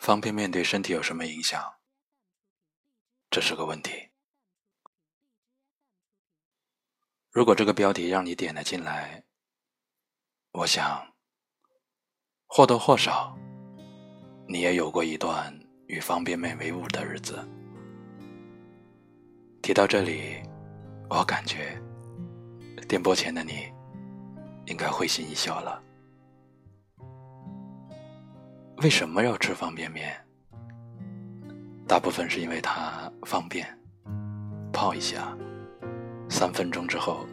方便面对身体有什么影响？这是个问题。如果这个标题让你点了进来，我想或多或少你也有过一段与方便面为伍的日子。提到这里，我感觉电波前的你应该会心一笑了。为什么要吃方便面？大部分是因为它方便，泡一下，三分钟之后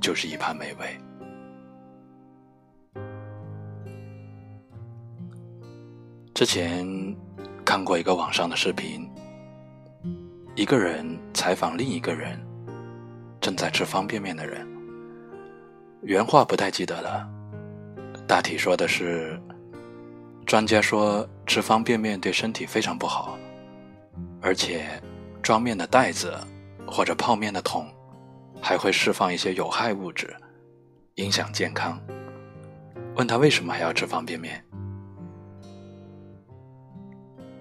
就是一盘美味。之前看过一个网上的视频，一个人采访另一个人，正在吃方便面的人，原话不太记得了，大体说的是。专家说吃方便面对身体非常不好，而且装面的袋子或者泡面的桶还会释放一些有害物质，影响健康。问他为什么还要吃方便面？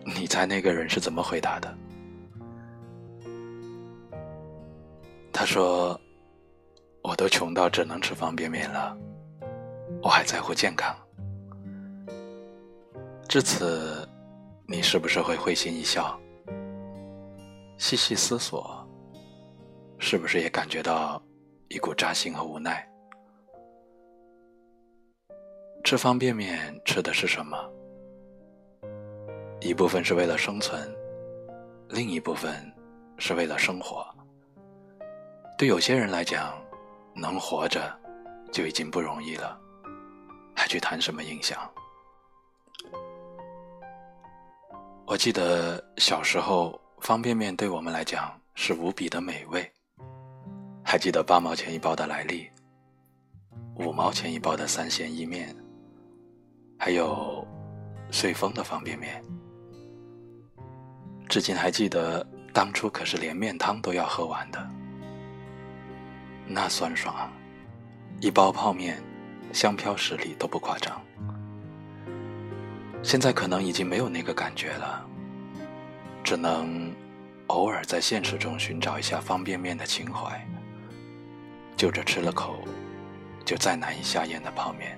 你猜那个人是怎么回答的？他说：“我都穷到只能吃方便面了，我还在乎健康。”至此，你是不是会会心一笑？细细思索，是不是也感觉到一股扎心和无奈？吃方便面吃的是什么？一部分是为了生存，另一部分是为了生活。对有些人来讲，能活着就已经不容易了，还去谈什么影响？我记得小时候，方便面对我们来讲是无比的美味。还记得八毛钱一包的来历，五毛钱一包的三鲜意面，还有顺丰的方便面。至今还记得当初可是连面汤都要喝完的，那酸爽，一包泡面，香飘十里都不夸张。现在可能已经没有那个感觉了，只能偶尔在现实中寻找一下方便面的情怀，就着吃了口就再难以下咽的泡面。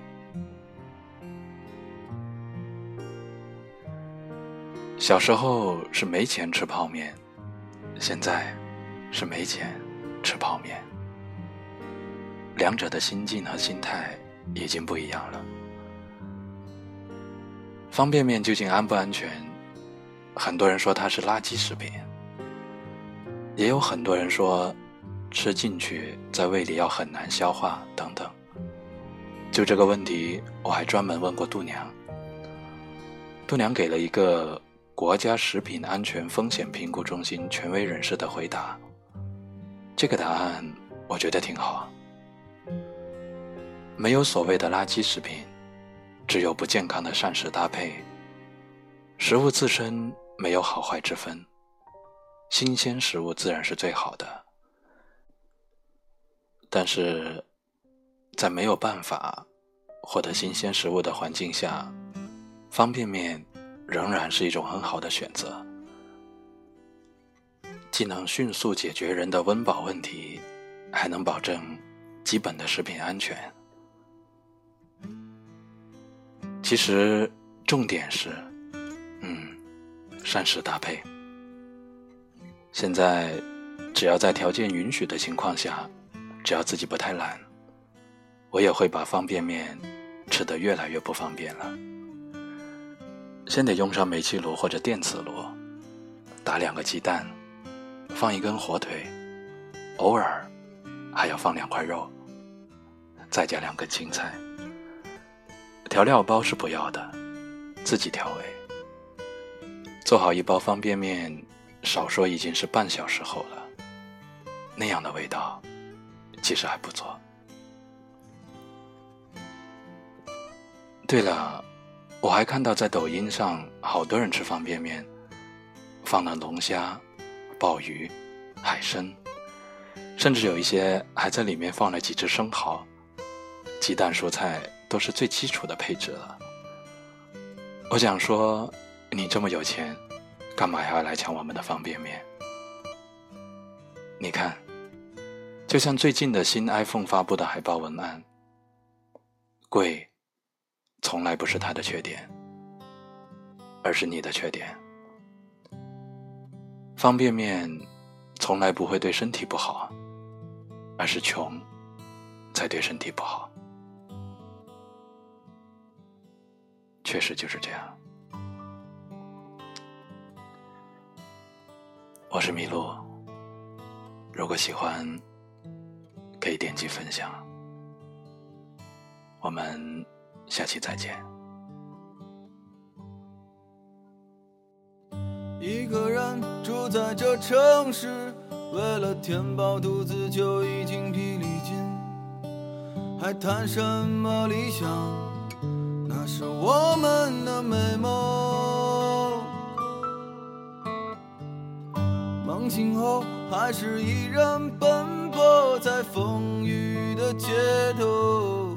小时候是没钱吃泡面，现在是没钱吃泡面，两者的心境和心态已经不一样了。方便面究竟安不安全？很多人说它是垃圾食品，也有很多人说吃进去在胃里要很难消化等等。就这个问题，我还专门问过度娘，度娘给了一个国家食品安全风险评估中心权威人士的回答。这个答案我觉得挺好，没有所谓的垃圾食品。只有不健康的膳食搭配，食物自身没有好坏之分，新鲜食物自然是最好的。但是，在没有办法获得新鲜食物的环境下，方便面仍然是一种很好的选择，既能迅速解决人的温饱问题，还能保证基本的食品安全。其实，重点是，嗯，膳食搭配。现在，只要在条件允许的情况下，只要自己不太懒，我也会把方便面吃得越来越不方便了。先得用上煤气炉或者电磁炉，打两个鸡蛋，放一根火腿，偶尔还要放两块肉，再加两根青菜。调料包是不要的，自己调味。做好一包方便面，少说已经是半小时后了。那样的味道，其实还不错。对了，我还看到在抖音上，好多人吃方便面，放了龙虾、鲍鱼、海参，甚至有一些还在里面放了几只生蚝、鸡蛋、蔬菜。都是最基础的配置了。我想说，你这么有钱，干嘛还要来抢我们的方便面？你看，就像最近的新 iPhone 发布的海报文案，贵，从来不是它的缺点，而是你的缺点。方便面，从来不会对身体不好，而是穷，才对身体不好。确实就是这样。我是麋鹿，如果喜欢，可以点击分享。我们下期再见。一个人住在这城市，为了填饱肚子就已经疲力尽，还谈什么理想？那是我们的美梦。梦醒后，还是依然奔波在风雨的街头。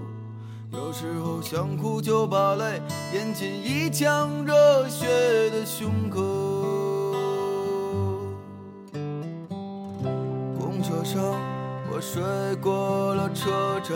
有时候想哭就把泪咽进一腔热血的胸口。公车上，我睡过了车站，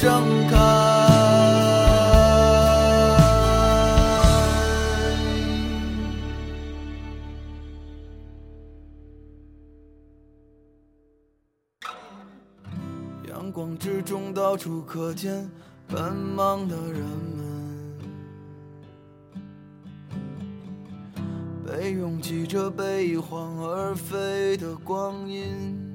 盛开。阳光之中，到处可见奔忙的人们，被拥挤着被一晃而飞的光阴。